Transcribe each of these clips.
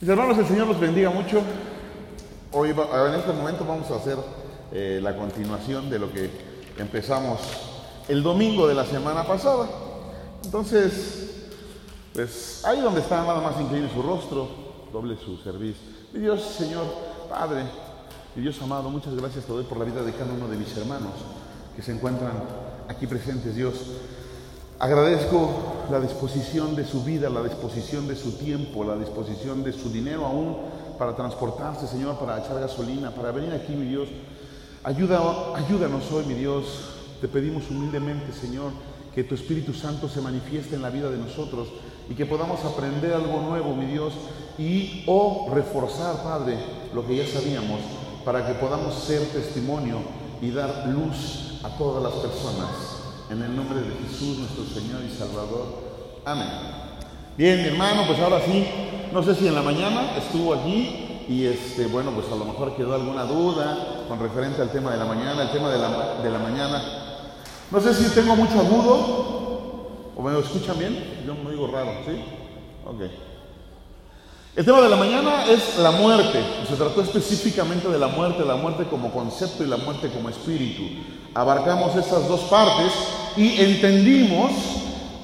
Mis hermanos, el Señor los bendiga mucho. Hoy, en este momento, vamos a hacer eh, la continuación de lo que empezamos el domingo de la semana pasada. Entonces, pues ahí donde está, nada más incline su rostro, doble su servicio. Mi Dios, Señor, Padre, mi Dios amado, muchas gracias te doy por la vida de cada uno de mis hermanos que se encuentran aquí presentes, Dios. Agradezco la disposición de su vida, la disposición de su tiempo, la disposición de su dinero aún para transportarse, Señor, para echar gasolina, para venir aquí, mi Dios. Ayuda, ayúdanos hoy, mi Dios. Te pedimos humildemente, Señor, que tu Espíritu Santo se manifieste en la vida de nosotros y que podamos aprender algo nuevo, mi Dios, y o reforzar, Padre, lo que ya sabíamos, para que podamos ser testimonio y dar luz a todas las personas. En el nombre de Jesús, nuestro Señor y Salvador. Amén. Bien, mi hermano, pues ahora sí, no sé si en la mañana estuvo aquí y este, bueno, pues a lo mejor quedó alguna duda con referente al tema de la mañana, el tema de la, de la mañana. No sé si tengo mucho agudo o me escuchan bien, yo me digo raro, ¿sí? Ok. El tema de la mañana es la muerte. Se trató específicamente de la muerte, la muerte como concepto y la muerte como espíritu. Abarcamos esas dos partes y entendimos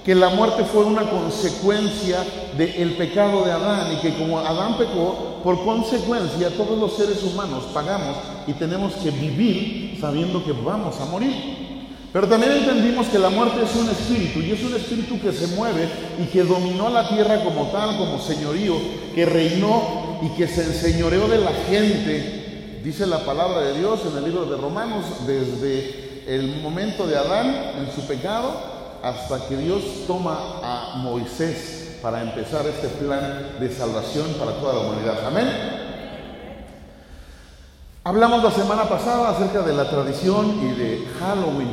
que la muerte fue una consecuencia del pecado de Adán y que como Adán pecó, por consecuencia todos los seres humanos pagamos y tenemos que vivir sabiendo que vamos a morir. Pero también entendimos que la muerte es un espíritu y es un espíritu que se mueve y que dominó la tierra como tal, como señorío, que reinó y que se enseñoreó de la gente. Dice la palabra de Dios en el libro de Romanos, desde el momento de Adán en su pecado hasta que Dios toma a Moisés para empezar este plan de salvación para toda la humanidad. Amén. Hablamos la semana pasada acerca de la tradición y de Halloween.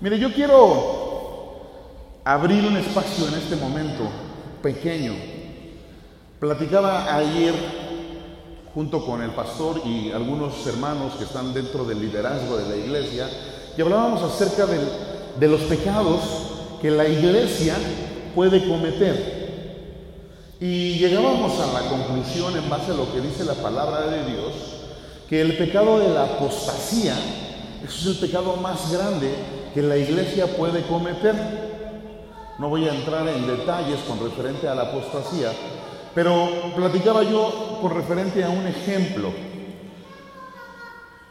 Mire, yo quiero abrir un espacio en este momento pequeño. Platicaba ayer junto con el pastor y algunos hermanos que están dentro del liderazgo de la iglesia y hablábamos acerca de los pecados que la iglesia puede cometer. Y llegábamos a la conclusión en base a lo que dice la palabra de Dios, que el pecado de la apostasía, es el pecado más grande que la iglesia puede cometer. No voy a entrar en detalles con referente a la apostasía, pero platicaba yo con referente a un ejemplo.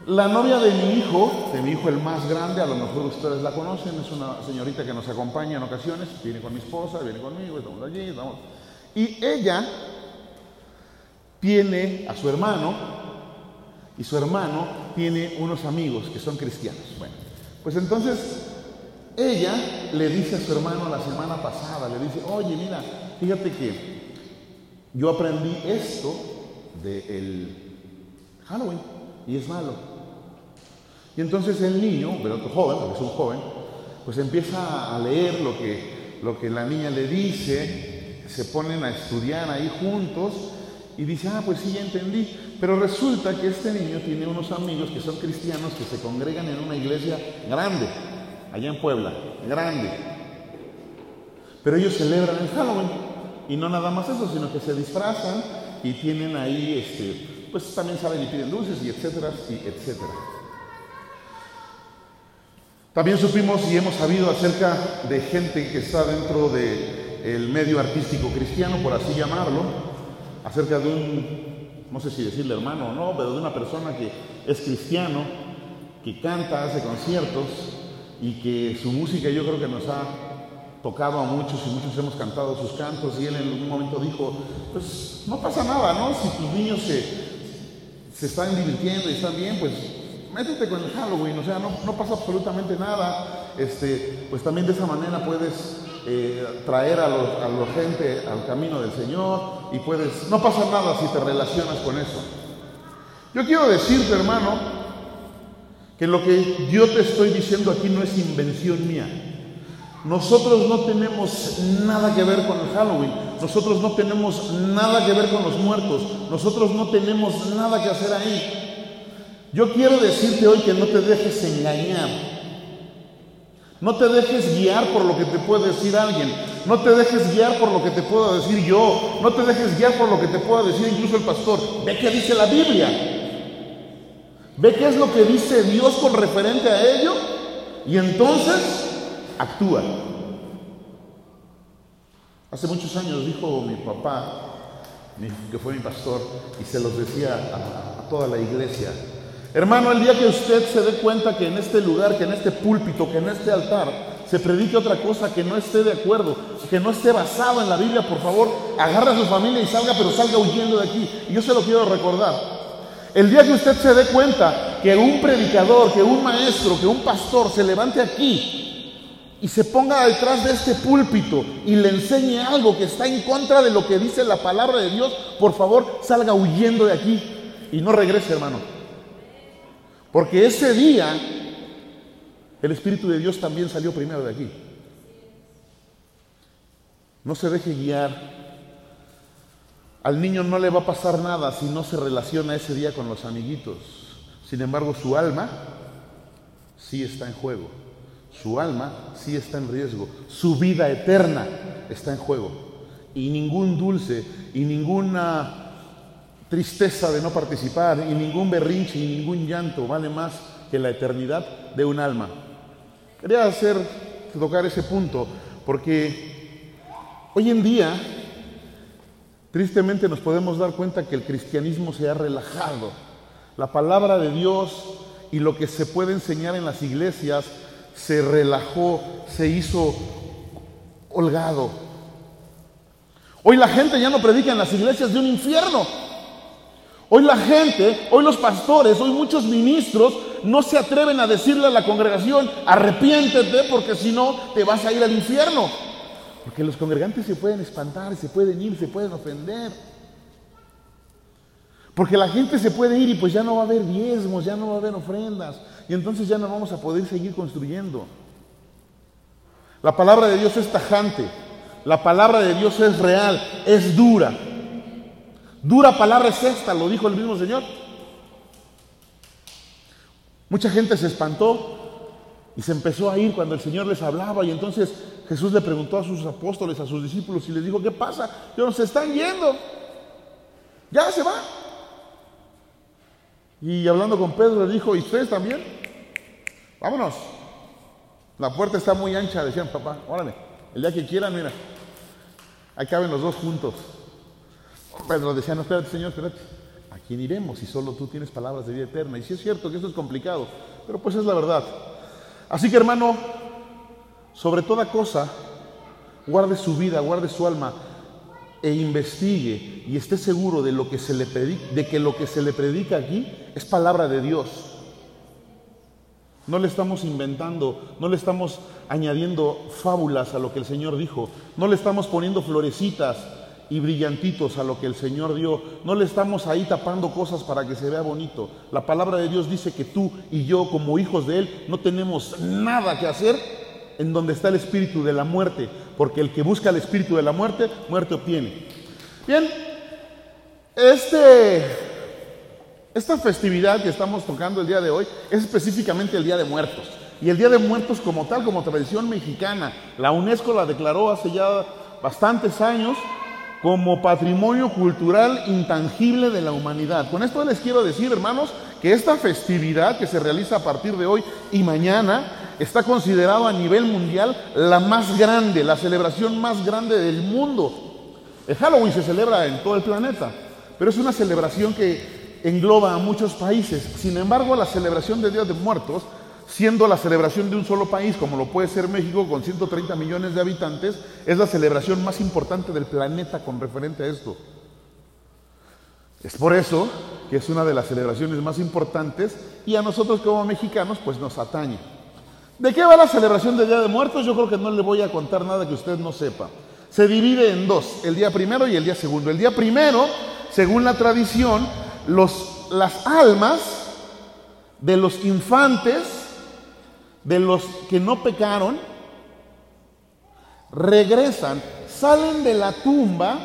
La novia de mi hijo, de mi hijo el más grande, a lo mejor ustedes la conocen, es una señorita que nos acompaña en ocasiones, viene con mi esposa, viene conmigo, estamos allí, estamos... Y ella tiene a su hermano, y su hermano tiene unos amigos que son cristianos. Bueno, pues entonces ella le dice a su hermano la semana pasada, le dice, oye, mira, fíjate que yo aprendí esto del Halloween y es malo. Y entonces el niño, pero otro joven, porque es un joven, pues empieza a leer lo que, lo que la niña le dice, se ponen a estudiar ahí juntos y dice, ah, pues sí, ya entendí. Pero resulta que este niño tiene unos amigos que son cristianos que se congregan en una iglesia grande, allá en Puebla, grande. Pero ellos celebran el Halloween. Y no nada más eso, sino que se disfrazan y tienen ahí, este, pues también saben y piden dulces y etcétera, y etcétera. También supimos y hemos sabido acerca de gente que está dentro del medio artístico cristiano, por así llamarlo, acerca de un, no sé si decirle hermano o no, pero de una persona que es cristiano, que canta, hace conciertos y que su música yo creo que nos ha tocado a muchos y muchos hemos cantado sus cantos y él en un momento dijo, pues no pasa nada, ¿no? Si tus niños se, se están divirtiendo y están bien, pues métete con el Halloween, o sea, no, no pasa absolutamente nada, este, pues también de esa manera puedes eh, traer a, los, a la gente al camino del Señor y puedes, no pasa nada si te relacionas con eso. Yo quiero decirte, hermano, que lo que yo te estoy diciendo aquí no es invención mía. Nosotros no tenemos nada que ver con el Halloween, nosotros no tenemos nada que ver con los muertos, nosotros no tenemos nada que hacer ahí. Yo quiero decirte hoy que no te dejes engañar. No te dejes guiar por lo que te puede decir alguien. no te dejes guiar por lo que te puedo decir yo, no te dejes guiar por lo que te pueda decir incluso el pastor. Ve qué dice la Biblia. Ve qué es lo que dice Dios con referente a ello y entonces actúa. Hace muchos años dijo mi papá, que fue mi pastor, y se los decía a, a toda la iglesia, Hermano, el día que usted se dé cuenta que en este lugar, que en este púlpito, que en este altar se predique otra cosa que no esté de acuerdo, que no esté basado en la Biblia, por favor, agarre a su familia y salga, pero salga huyendo de aquí. Y yo se lo quiero recordar. El día que usted se dé cuenta que un predicador, que un maestro, que un pastor se levante aquí y se ponga detrás de este púlpito y le enseñe algo que está en contra de lo que dice la palabra de Dios, por favor, salga huyendo de aquí y no regrese, hermano. Porque ese día el Espíritu de Dios también salió primero de aquí. No se deje guiar. Al niño no le va a pasar nada si no se relaciona ese día con los amiguitos. Sin embargo, su alma sí está en juego. Su alma sí está en riesgo. Su vida eterna está en juego. Y ningún dulce y ninguna tristeza de no participar y ningún berrinche y ningún llanto vale más que la eternidad de un alma. Quería hacer, tocar ese punto porque hoy en día tristemente nos podemos dar cuenta que el cristianismo se ha relajado. La palabra de Dios y lo que se puede enseñar en las iglesias se relajó, se hizo holgado. Hoy la gente ya no predica en las iglesias de un infierno. Hoy la gente, hoy los pastores, hoy muchos ministros no se atreven a decirle a la congregación, arrepiéntete porque si no te vas a ir al infierno. Porque los congregantes se pueden espantar, se pueden ir, se pueden ofender. Porque la gente se puede ir y pues ya no va a haber diezmos, ya no va a haber ofrendas. Y entonces ya no vamos a poder seguir construyendo. La palabra de Dios es tajante. La palabra de Dios es real, es dura. Dura palabra es esta, lo dijo el mismo Señor. Mucha gente se espantó y se empezó a ir cuando el Señor les hablaba y entonces Jesús le preguntó a sus apóstoles, a sus discípulos y les dijo, ¿qué pasa? Ellos se están yendo. Ya se va. Y hablando con Pedro le dijo, ¿y ustedes también? Vámonos. La puerta está muy ancha, decían papá, órale, el día que quieran, mira, ahí caben los dos juntos. Pedro decía, no, espérate, Señor, espérate. ¿A quién iremos si solo tú tienes palabras de vida eterna? Y sí es cierto que eso es complicado, pero pues es la verdad. Así que hermano, sobre toda cosa, guarde su vida, guarde su alma e investigue y esté seguro de, lo que se le de que lo que se le predica aquí es palabra de Dios. No le estamos inventando, no le estamos añadiendo fábulas a lo que el Señor dijo, no le estamos poniendo florecitas y brillantitos a lo que el Señor dio. No le estamos ahí tapando cosas para que se vea bonito. La palabra de Dios dice que tú y yo como hijos de Él no tenemos nada que hacer en donde está el espíritu de la muerte, porque el que busca el espíritu de la muerte, muerte obtiene. Bien, este, esta festividad que estamos tocando el día de hoy es específicamente el Día de Muertos. Y el Día de Muertos como tal, como tradición mexicana, la UNESCO la declaró hace ya bastantes años como patrimonio cultural intangible de la humanidad. Con esto les quiero decir, hermanos, que esta festividad que se realiza a partir de hoy y mañana está considerada a nivel mundial la más grande, la celebración más grande del mundo. El Halloween se celebra en todo el planeta, pero es una celebración que engloba a muchos países. Sin embargo, la celebración de Día de Muertos siendo la celebración de un solo país, como lo puede ser México, con 130 millones de habitantes, es la celebración más importante del planeta con referente a esto. Es por eso que es una de las celebraciones más importantes y a nosotros como mexicanos pues nos atañe. ¿De qué va la celebración del Día de Muertos? Yo creo que no le voy a contar nada que usted no sepa. Se divide en dos, el día primero y el día segundo. El día primero, según la tradición, los, las almas de los infantes de los que no pecaron, regresan, salen de la tumba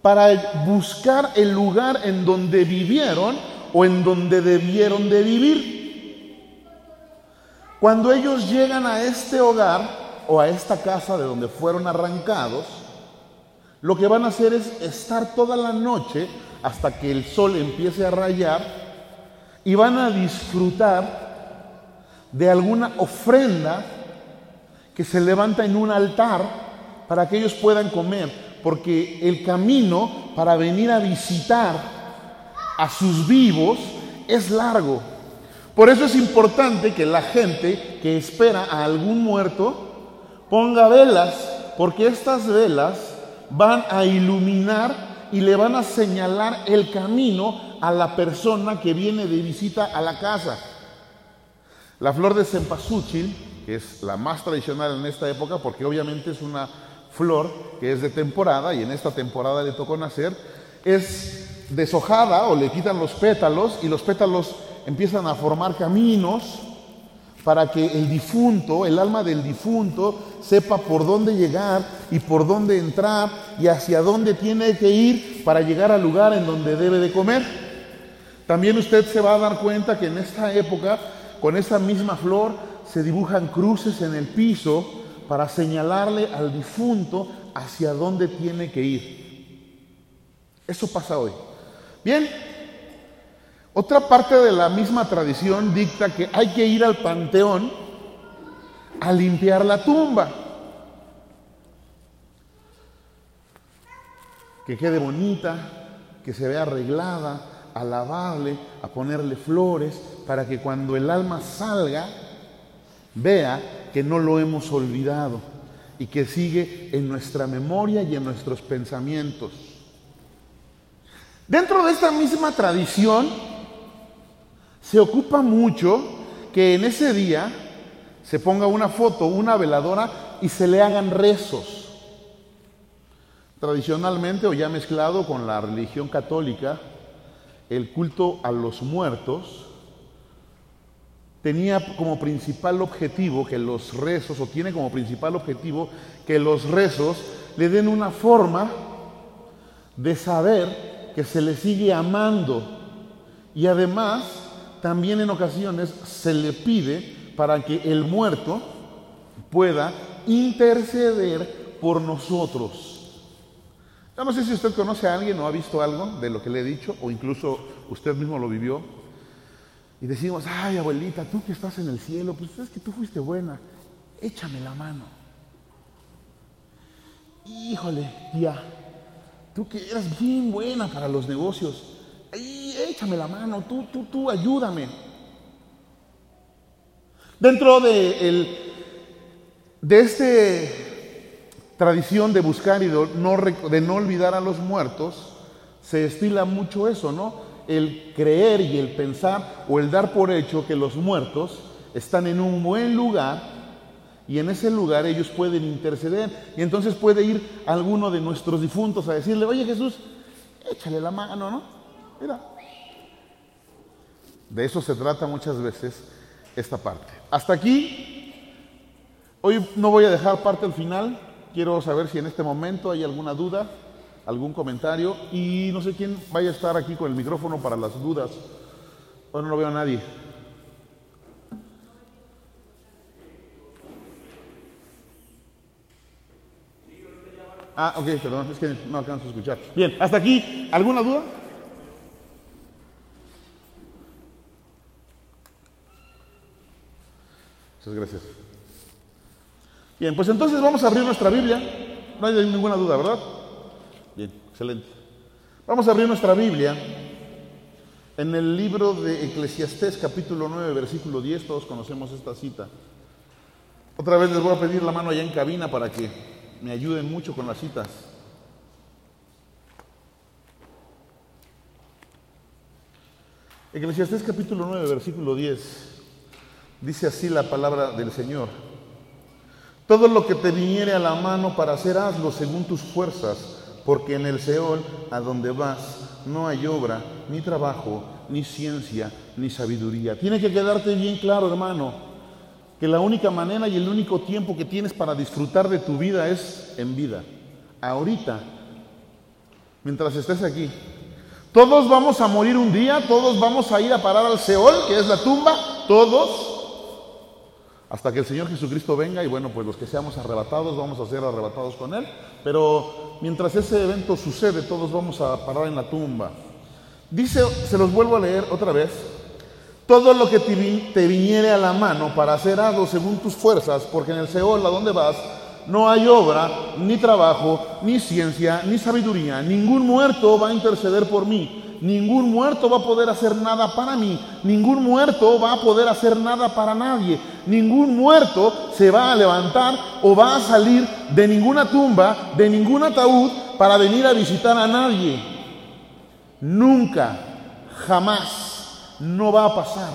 para buscar el lugar en donde vivieron o en donde debieron de vivir. Cuando ellos llegan a este hogar, o a esta casa de donde fueron arrancados, lo que van a hacer es estar toda la noche hasta que el sol empiece a rayar y van a disfrutar de alguna ofrenda que se levanta en un altar para que ellos puedan comer, porque el camino para venir a visitar a sus vivos es largo. Por eso es importante que la gente que espera a algún muerto ponga velas, porque estas velas van a iluminar y le van a señalar el camino a la persona que viene de visita a la casa. La flor de cempasúchil, que es la más tradicional en esta época, porque obviamente es una flor que es de temporada y en esta temporada le tocó nacer, es deshojada o le quitan los pétalos y los pétalos empiezan a formar caminos para que el difunto, el alma del difunto, sepa por dónde llegar y por dónde entrar y hacia dónde tiene que ir para llegar al lugar en donde debe de comer. También usted se va a dar cuenta que en esta época, con esa misma flor, se dibujan cruces en el piso para señalarle al difunto hacia dónde tiene que ir. Eso pasa hoy. Bien, otra parte de la misma tradición dicta que hay que ir al panteón a limpiar la tumba. Que quede bonita, que se vea arreglada, a lavarle, a ponerle flores, para que cuando el alma salga, vea que no lo hemos olvidado y que sigue en nuestra memoria y en nuestros pensamientos. Dentro de esta misma tradición, se ocupa mucho que en ese día se ponga una foto, una veladora y se le hagan rezos. Tradicionalmente o ya mezclado con la religión católica, el culto a los muertos tenía como principal objetivo que los rezos, o tiene como principal objetivo que los rezos le den una forma de saber que se le sigue amando y además también en ocasiones se le pide para que el muerto pueda interceder por nosotros. Yo no sé si usted conoce a alguien o ha visto algo de lo que le he dicho, o incluso usted mismo lo vivió. Y decimos, ay abuelita, tú que estás en el cielo, pues es que tú fuiste buena, échame la mano. Híjole, tía, tú que eras bien buena para los negocios, échame la mano, tú, tú, tú, ayúdame. Dentro de, el, de esta tradición de buscar y de no, de no olvidar a los muertos, se estila mucho eso, ¿no? El creer y el pensar o el dar por hecho que los muertos están en un buen lugar y en ese lugar ellos pueden interceder. Y entonces puede ir alguno de nuestros difuntos a decirle, oye Jesús, échale la mano, ¿no? Mira, de eso se trata muchas veces esta parte. Hasta aquí, hoy no voy a dejar parte al final, quiero saber si en este momento hay alguna duda, algún comentario y no sé quién vaya a estar aquí con el micrófono para las dudas. Hoy no lo veo a nadie. Ah, ok, perdón, es que no alcanzo a escuchar. Bien, hasta aquí, ¿alguna duda? Muchas gracias. Bien, pues entonces vamos a abrir nuestra Biblia. No hay ninguna duda, ¿verdad? Bien, excelente. Vamos a abrir nuestra Biblia en el libro de Eclesiastés capítulo 9, versículo 10. Todos conocemos esta cita. Otra vez les voy a pedir la mano allá en cabina para que me ayuden mucho con las citas. Eclesiastés capítulo 9, versículo 10. Dice así la palabra del Señor. Todo lo que te viniere a la mano para hacer, hazlo según tus fuerzas, porque en el Seol, a donde vas, no hay obra, ni trabajo, ni ciencia, ni sabiduría. Tiene que quedarte bien claro, hermano, que la única manera y el único tiempo que tienes para disfrutar de tu vida es en vida. Ahorita, mientras estés aquí. Todos vamos a morir un día, todos vamos a ir a parar al Seol, que es la tumba, todos. Hasta que el Señor Jesucristo venga y bueno, pues los que seamos arrebatados vamos a ser arrebatados con Él. Pero mientras ese evento sucede, todos vamos a parar en la tumba. Dice, se los vuelvo a leer otra vez, todo lo que te, viniere a la mano para hacer algo según tus fuerzas, porque en el Seol, a donde vas, no hay obra, ni trabajo, ni ciencia, ni sabiduría. Ningún muerto va a interceder por mí ningún muerto va a poder hacer nada para mí, ningún muerto va a poder hacer nada para nadie, ningún muerto se va a levantar o va a salir de ninguna tumba, de ningún ataúd para venir a visitar a nadie. Nunca, jamás, no va a pasar.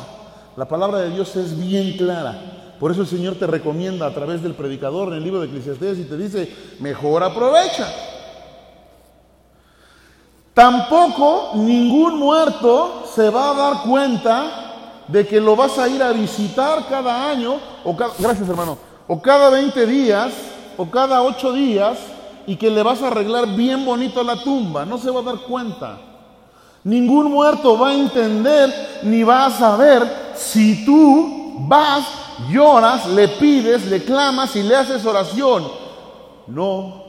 La palabra de Dios es bien clara. Por eso el Señor te recomienda a través del predicador en el libro de Eclesiastés y te dice, mejor aprovecha. Tampoco ningún muerto se va a dar cuenta de que lo vas a ir a visitar cada año, o gracias hermano, o cada 20 días, o cada 8 días, y que le vas a arreglar bien bonito la tumba. No se va a dar cuenta. Ningún muerto va a entender ni va a saber si tú vas, lloras, le pides, le clamas y le haces oración. No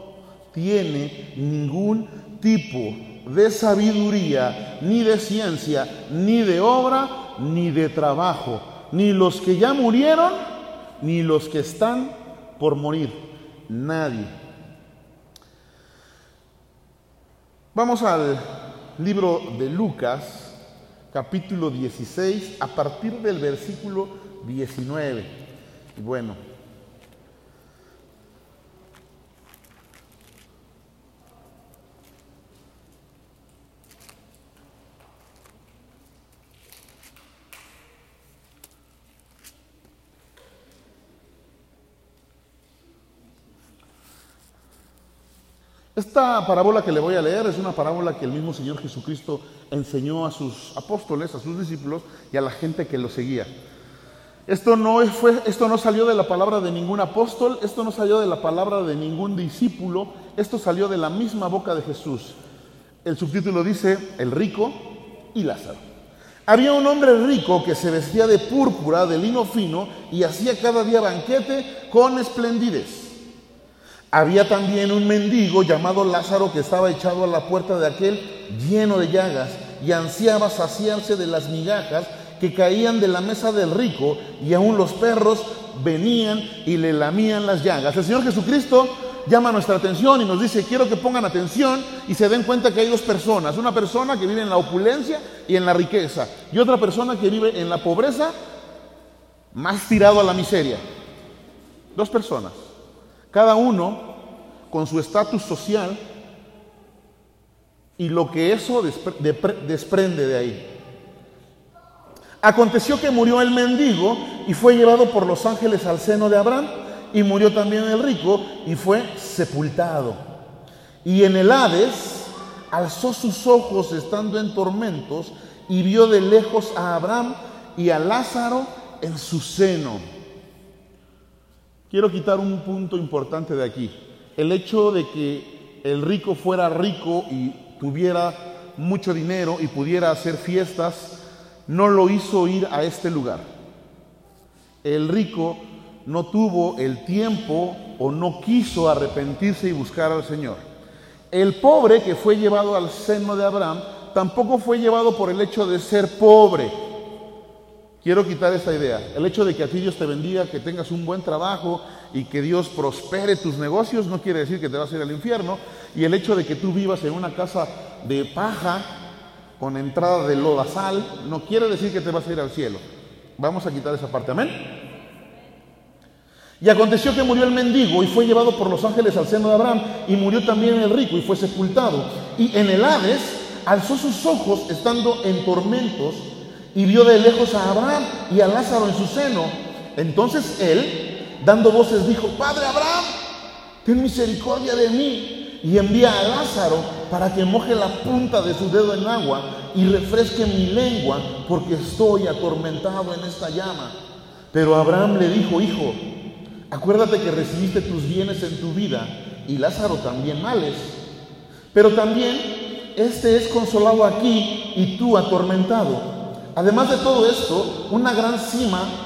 tiene ningún tipo de sabiduría, ni de ciencia, ni de obra, ni de trabajo, ni los que ya murieron, ni los que están por morir. Nadie. Vamos al libro de Lucas, capítulo 16, a partir del versículo 19. Bueno, Esta parábola que le voy a leer es una parábola que el mismo Señor Jesucristo enseñó a sus apóstoles, a sus discípulos y a la gente que lo seguía. Esto no, fue, esto no salió de la palabra de ningún apóstol, esto no salió de la palabra de ningún discípulo, esto salió de la misma boca de Jesús. El subtítulo dice, el rico y Lázaro. Había un hombre rico que se vestía de púrpura, de lino fino, y hacía cada día banquete con esplendidez. Había también un mendigo llamado Lázaro que estaba echado a la puerta de aquel lleno de llagas y ansiaba saciarse de las migajas que caían de la mesa del rico y aún los perros venían y le lamían las llagas. El Señor Jesucristo llama nuestra atención y nos dice, quiero que pongan atención y se den cuenta que hay dos personas, una persona que vive en la opulencia y en la riqueza y otra persona que vive en la pobreza más tirado a la miseria. Dos personas. Cada uno con su estatus social y lo que eso desprende de ahí. Aconteció que murió el mendigo y fue llevado por los ángeles al seno de Abraham y murió también el rico y fue sepultado. Y en el Hades alzó sus ojos estando en tormentos y vio de lejos a Abraham y a Lázaro en su seno. Quiero quitar un punto importante de aquí. El hecho de que el rico fuera rico y tuviera mucho dinero y pudiera hacer fiestas, no lo hizo ir a este lugar. El rico no tuvo el tiempo o no quiso arrepentirse y buscar al Señor. El pobre que fue llevado al seno de Abraham tampoco fue llevado por el hecho de ser pobre Quiero quitar esta idea. El hecho de que a ti Dios te bendiga, que tengas un buen trabajo y que Dios prospere tus negocios no quiere decir que te vas a ir al infierno. Y el hecho de que tú vivas en una casa de paja con entrada de lodazal no quiere decir que te vas a ir al cielo. Vamos a quitar esa parte. Amén. Y aconteció que murió el mendigo y fue llevado por los ángeles al seno de Abraham y murió también el rico y fue sepultado. Y en el Hades alzó sus ojos estando en tormentos y vio de lejos a Abraham y a Lázaro en su seno. Entonces él, dando voces, dijo, Padre Abraham, ten misericordia de mí y envía a Lázaro para que moje la punta de su dedo en agua y refresque mi lengua porque estoy atormentado en esta llama. Pero Abraham le dijo, hijo, acuérdate que recibiste tus bienes en tu vida y Lázaro también males. Pero también este es consolado aquí y tú atormentado. Además de todo esto, una gran cima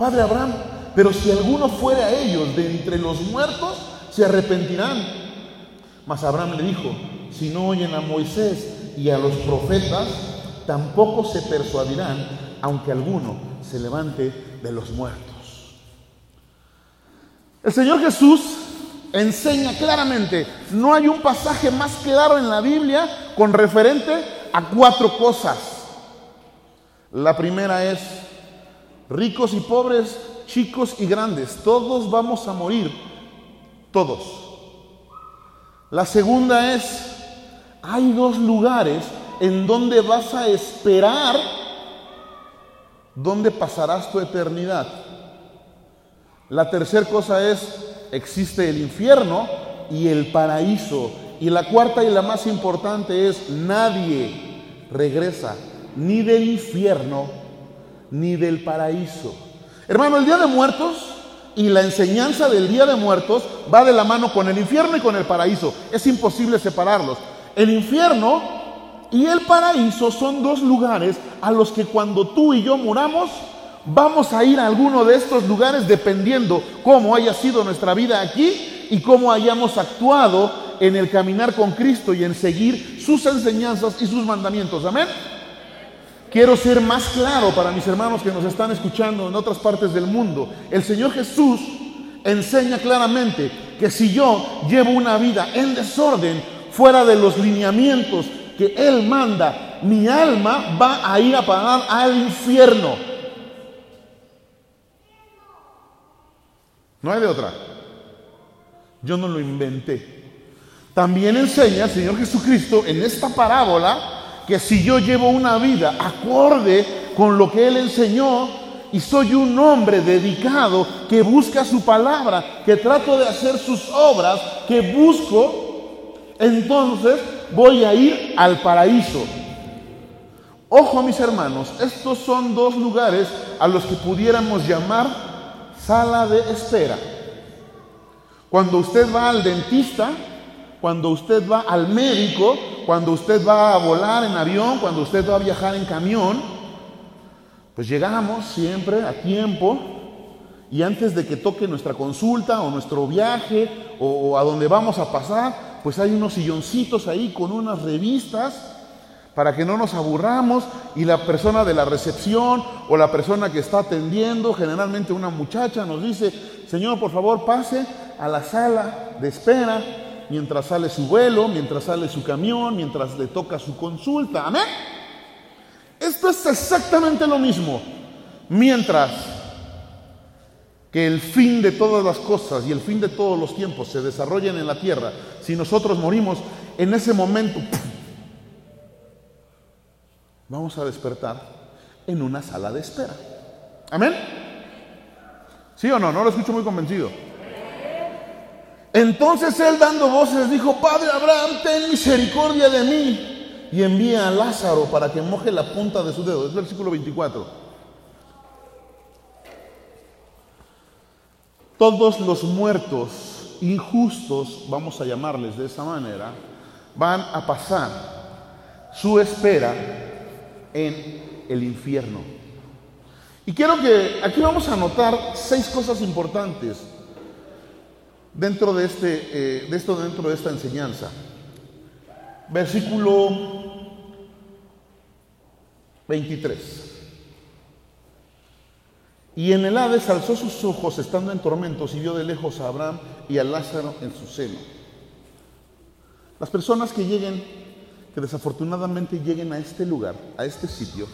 Padre Abraham, pero si alguno fuere a ellos de entre los muertos, se arrepentirán. Mas Abraham le dijo, si no oyen a Moisés y a los profetas, tampoco se persuadirán, aunque alguno se levante de los muertos. El Señor Jesús enseña claramente, no hay un pasaje más claro en la Biblia con referente a cuatro cosas. La primera es, ricos y pobres, chicos y grandes, todos vamos a morir, todos. La segunda es, hay dos lugares en donde vas a esperar donde pasarás tu eternidad. La tercera cosa es, existe el infierno y el paraíso. Y la cuarta y la más importante es, nadie regresa ni del infierno ni del paraíso. Hermano, el Día de Muertos y la enseñanza del Día de Muertos va de la mano con el infierno y con el paraíso. Es imposible separarlos. El infierno y el paraíso son dos lugares a los que cuando tú y yo muramos, vamos a ir a alguno de estos lugares dependiendo cómo haya sido nuestra vida aquí y cómo hayamos actuado en el caminar con Cristo y en seguir sus enseñanzas y sus mandamientos. Amén. Quiero ser más claro para mis hermanos que nos están escuchando en otras partes del mundo. El Señor Jesús enseña claramente que si yo llevo una vida en desorden, fuera de los lineamientos que Él manda, mi alma va a ir a parar al infierno. No hay de otra. Yo no lo inventé. También enseña el Señor Jesucristo en esta parábola que si yo llevo una vida acorde con lo que Él enseñó y soy un hombre dedicado que busca su palabra, que trato de hacer sus obras, que busco, entonces voy a ir al paraíso. Ojo mis hermanos, estos son dos lugares a los que pudiéramos llamar sala de espera. Cuando usted va al dentista, cuando usted va al médico, cuando usted va a volar en avión, cuando usted va a viajar en camión, pues llegamos siempre a tiempo y antes de que toque nuestra consulta o nuestro viaje o, a donde vamos a pasar, pues hay unos silloncitos ahí con unas revistas para que no nos aburramos y la persona de la recepción o la persona que está atendiendo, generalmente una muchacha, nos dice, Señor, por favor, pase a la sala de espera mientras sale su vuelo, mientras sale su camión, mientras le toca su consulta. Amén. Esto es exactamente lo mismo. Mientras que el fin de todas las cosas y el fin de todos los tiempos se desarrollen en la tierra, si nosotros morimos en ese momento, vamos a despertar en una sala de espera. Amén. ¿Sí o no? No lo escucho muy convencido. Entonces él dando voces dijo, Padre Abraham, ten misericordia de mí y envía a Lázaro para que moje la punta de su dedo. Es versículo 24. Todos los muertos injustos, vamos a llamarles de esa manera, van a pasar su espera en el infierno. Y quiero que aquí vamos a anotar seis cosas importantes dentro de, este, eh, de esto, dentro de esta enseñanza. Versículo 23. Y en el Hades alzó sus ojos estando en tormentos y vio de lejos a Abraham y a Lázaro en su seno. Las personas que lleguen, que desafortunadamente lleguen a este lugar, a este sitio,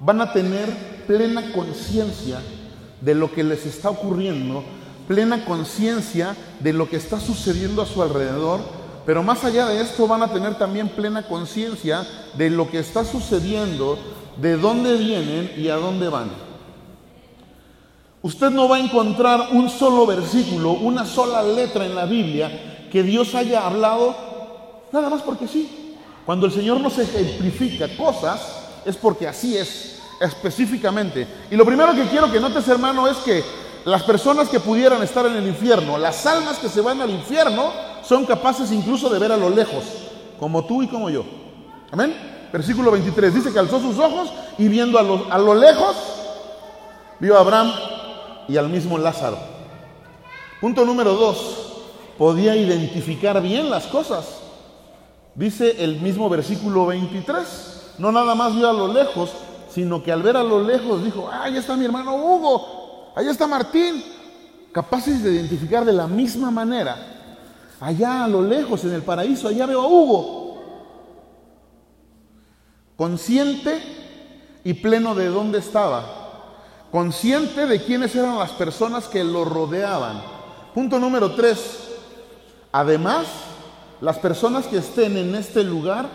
van a tener plena conciencia de lo que les está ocurriendo plena conciencia de lo que está sucediendo a su alrededor, pero más allá de esto van a tener también plena conciencia de lo que está sucediendo, de dónde vienen y a dónde van. Usted no va a encontrar un solo versículo, una sola letra en la Biblia que Dios haya hablado nada más porque sí. Cuando el Señor nos ejemplifica cosas, es porque así es, específicamente. Y lo primero que quiero que notes, hermano, es que las personas que pudieran estar en el infierno, las almas que se van al infierno, son capaces incluso de ver a lo lejos, como tú y como yo. Amén. Versículo 23 dice que alzó sus ojos y viendo a lo, a lo lejos, vio a Abraham y al mismo Lázaro. Punto número dos, podía identificar bien las cosas. Dice el mismo versículo 23, no nada más vio a lo lejos, sino que al ver a lo lejos dijo, ah, ahí está mi hermano Hugo, ahí está Martín, capaces de identificar de la misma manera, allá a lo lejos, en el paraíso, allá veo a Hugo, consciente y pleno de dónde estaba, consciente de quiénes eran las personas que lo rodeaban. Punto número tres. Además, las personas que estén en este lugar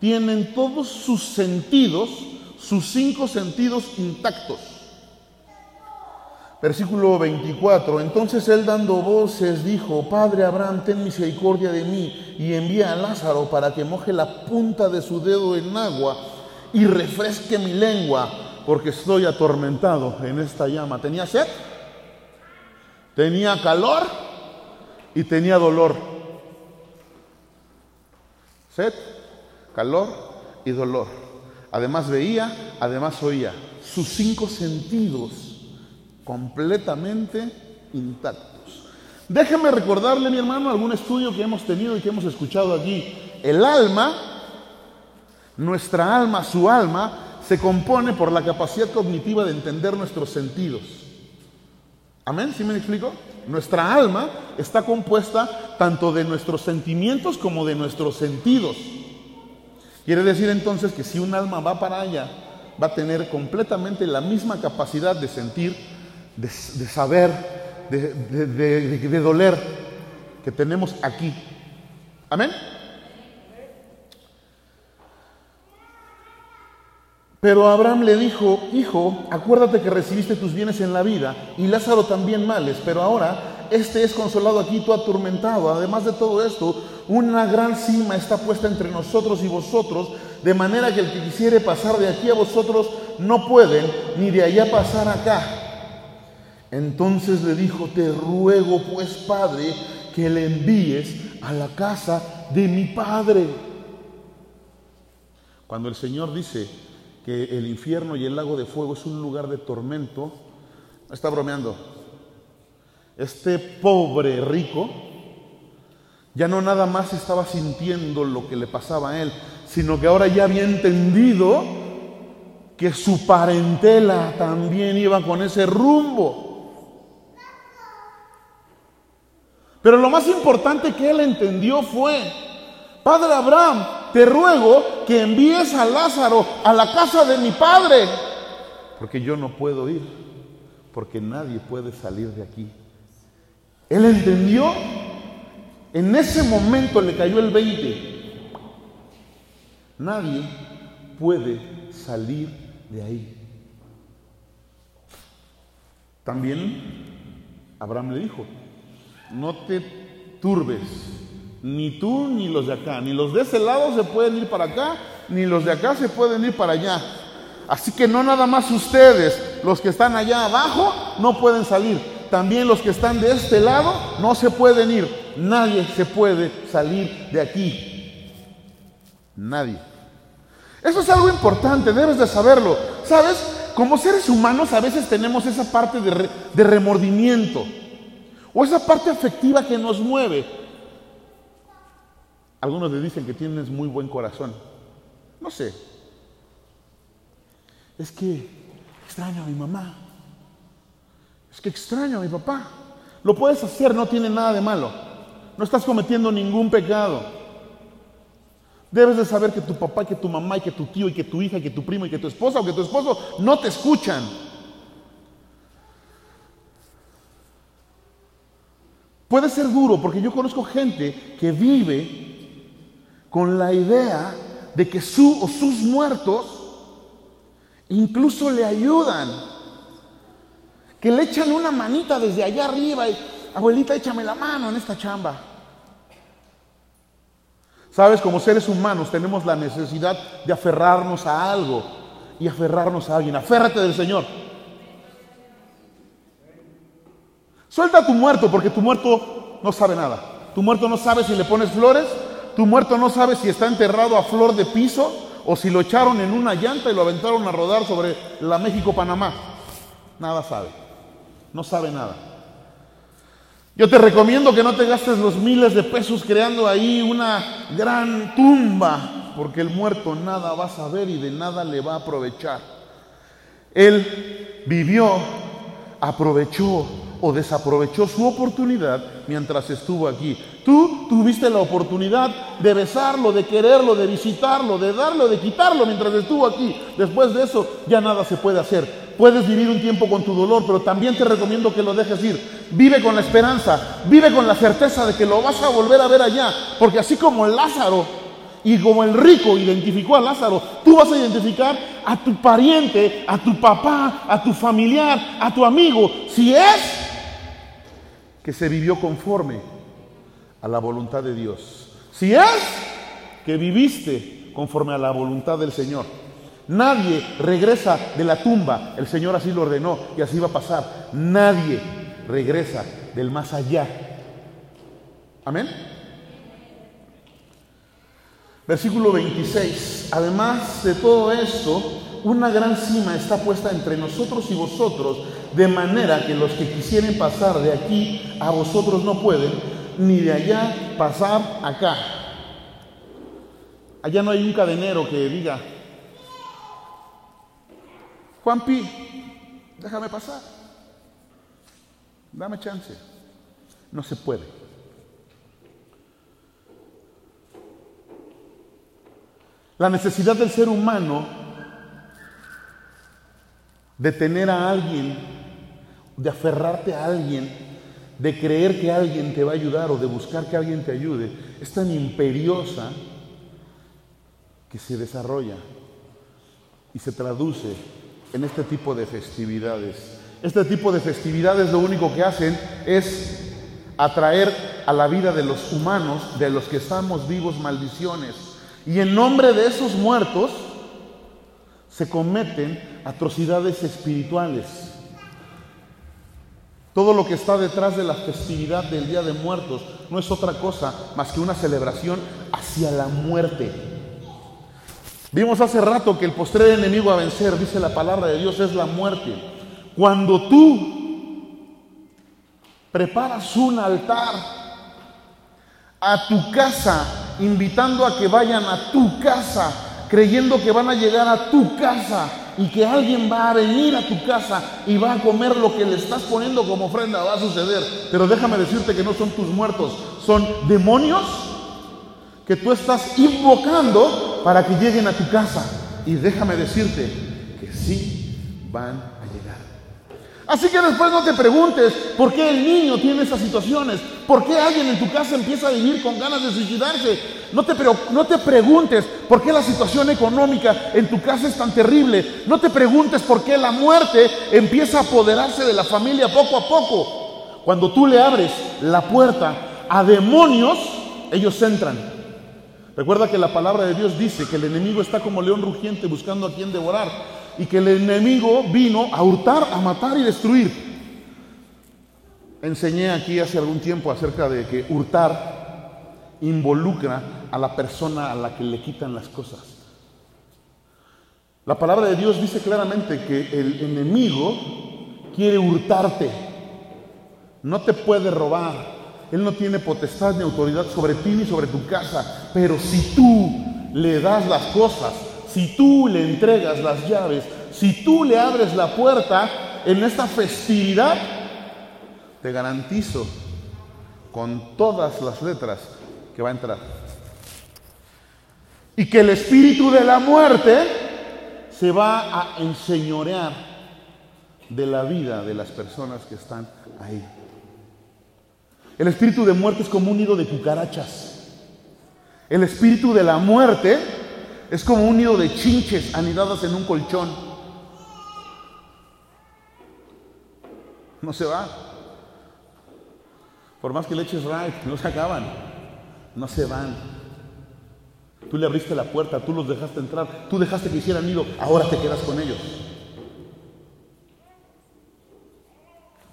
tienen todos sus sentidos, sus cinco sentidos intactos. Versículo 24. Entonces él dando voces dijo, Padre Abraham, ten misericordia de mí y envía a Lázaro para que moje la punta de su dedo en agua y refresque mi lengua porque estoy atormentado en esta llama. Tenía sed, tenía calor y tenía dolor. Sed, calor y dolor. Además veía, además oía. Sus cinco sentidos completamente intactos. Déjeme recordarle, mi hermano, algún estudio que hemos tenido y que hemos escuchado aquí. El alma, nuestra alma, su alma, se compone por la capacidad cognitiva de entender nuestros sentidos. Amén, ¿sí me explico? Nuestra alma está compuesta tanto de nuestros sentimientos como de nuestros sentidos. Quiere decir entonces que si un alma va para allá, va a tener completamente la misma capacidad de sentir, de, saber, de, doler que tenemos aquí. Amén. Pero Abraham le dijo, hijo, acuérdate que recibiste tus bienes en la vida y Lázaro también males, pero ahora este es consolado aquí, tú atormentado. Además de todo esto, una gran cima está puesta entre nosotros y vosotros, de manera que el que quisiere pasar de aquí a vosotros no pueden, ni de allá pasar acá. Entonces le dijo, te ruego pues, Padre, que le envíes a la casa de mi Padre. Cuando el Señor dice, que el infierno y el lago de fuego es un lugar de tormento, está bromeando. Este pobre rico ya no nada más estaba sintiendo lo que le pasaba a él, sino que ahora ya había entendido que su parentela también iba con ese rumbo. Pero lo más importante que él entendió fue, Padre Abraham, te ruego que envíes a Lázaro a la casa de mi padre, porque yo no puedo ir, porque nadie puede salir de aquí. Él entendió, en ese momento le cayó el 20. Nadie puede salir de ahí. También Abraham le dijo, no te turbes, ni tú ni los de acá, ni los de ese lado se pueden ir para acá, ni los de acá se pueden ir para allá. Así que no nada más ustedes, los que están allá abajo, no pueden salir. También los que están de este lado no se pueden ir. Nadie se puede salir de aquí. Nadie. Eso es algo importante, debes de saberlo. ¿Sabes? Como seres humanos a veces tenemos esa parte de, de remordimiento o esa parte afectiva que nos mueve. Algunos le dicen que tienes muy buen corazón. No sé. Es que extraño a mi mamá. Es que extraño a mi papá. Lo puedes hacer, no tiene nada de malo. No estás cometiendo ningún pecado. Debes de saber que tu papá, que tu mamá, y que tu tío, y que tu hija, y que tu primo, y que tu esposa o que tu esposo no te escuchan. Puede ser duro porque yo conozco gente que vive con la idea de que su o sus muertos incluso le ayudan. que le echan una manita desde allá arriba y, abuelita, échame la mano en esta chamba. Sabes, como seres humanos tenemos la necesidad de aferrarnos a algo y aferrarnos a alguien. Aférrate del Señor. Suelta a tu muerto porque tu muerto no sabe nada. Tu muerto no sabe si le pones flores. Tu muerto no sabe si está enterrado a flor de piso o si lo echaron en una llanta y lo aventaron a rodar sobre la México-Panamá. Nada sabe. No sabe nada. Yo te recomiendo que no te gastes los miles de pesos creando ahí una gran tumba, porque el muerto nada va a saber y de nada le va a aprovechar. Él vivió, aprovechó o desaprovechó su oportunidad mientras estuvo aquí. Tú tuviste la oportunidad de besarlo, de quererlo, de visitarlo, de darlo, de quitarlo mientras estuvo aquí. Después de eso ya nada se puede hacer. Puedes vivir un tiempo con tu dolor, pero también te recomiendo que lo dejes ir. Vive con la esperanza, vive con la certeza de que lo vas a volver a ver allá, porque así como Lázaro y como el rico identificó a Lázaro, tú vas a identificar a tu pariente, a tu papá, a tu familiar, a tu amigo, si es que se vivió conforme a la voluntad de Dios. Si es que viviste conforme a la voluntad del Señor. Nadie regresa de la tumba, el Señor así lo ordenó y así va a pasar. Nadie regresa del más allá. Amén. Versículo 26. Además de todo esto, una gran cima está puesta entre nosotros y vosotros, de manera que los que quisieren pasar de aquí a vosotros no pueden, ni de allá pasar acá. Allá no hay un cadenero que diga, Juanpi, déjame pasar, dame chance. No se puede. La necesidad del ser humano de tener a alguien, de aferrarte a alguien, de creer que alguien te va a ayudar o de buscar que alguien te ayude, es tan imperiosa que se desarrolla y se traduce en este tipo de festividades. Este tipo de festividades lo único que hacen es atraer a la vida de los humanos, de los que estamos vivos, maldiciones. Y en nombre de esos muertos se cometen atrocidades espirituales. Todo lo que está detrás de la festividad del Día de Muertos no es otra cosa más que una celebración hacia la muerte. Vimos hace rato que el postrer enemigo a vencer, dice la palabra de Dios, es la muerte. Cuando tú preparas un altar a tu casa invitando a que vayan a tu casa, creyendo que van a llegar a tu casa y que alguien va a venir a tu casa y va a comer lo que le estás poniendo como ofrenda, va a suceder. Pero déjame decirte que no son tus muertos, son demonios que tú estás invocando para que lleguen a tu casa. Y déjame decirte que sí van Así que después no te preguntes por qué el niño tiene esas situaciones, por qué alguien en tu casa empieza a vivir con ganas de suicidarse. No te, no te preguntes por qué la situación económica en tu casa es tan terrible. No te preguntes por qué la muerte empieza a apoderarse de la familia poco a poco. Cuando tú le abres la puerta a demonios, ellos entran. Recuerda que la palabra de Dios dice que el enemigo está como león rugiente buscando a quien devorar y que el enemigo vino a hurtar, a matar y destruir. Enseñé aquí hace algún tiempo acerca de que hurtar involucra a la persona a la que le quitan las cosas. La palabra de Dios dice claramente que el enemigo quiere hurtarte. No te puede robar. Él no tiene potestad ni autoridad sobre ti ni sobre tu casa. Pero si tú le das las cosas, si tú le entregas las llaves, si tú le abres la puerta en esta festividad, te garantizo con todas las letras que va a entrar. Y que el espíritu de la muerte se va a enseñorear de la vida de las personas que están ahí. El espíritu de muerte es como un nido de cucarachas. El espíritu de la muerte es como un nido de chinches anidadas en un colchón. No se va. Por más que le eches no se acaban. No se van. Tú le abriste la puerta, tú los dejaste entrar, tú dejaste que hicieran nido, ahora te quedas con ellos.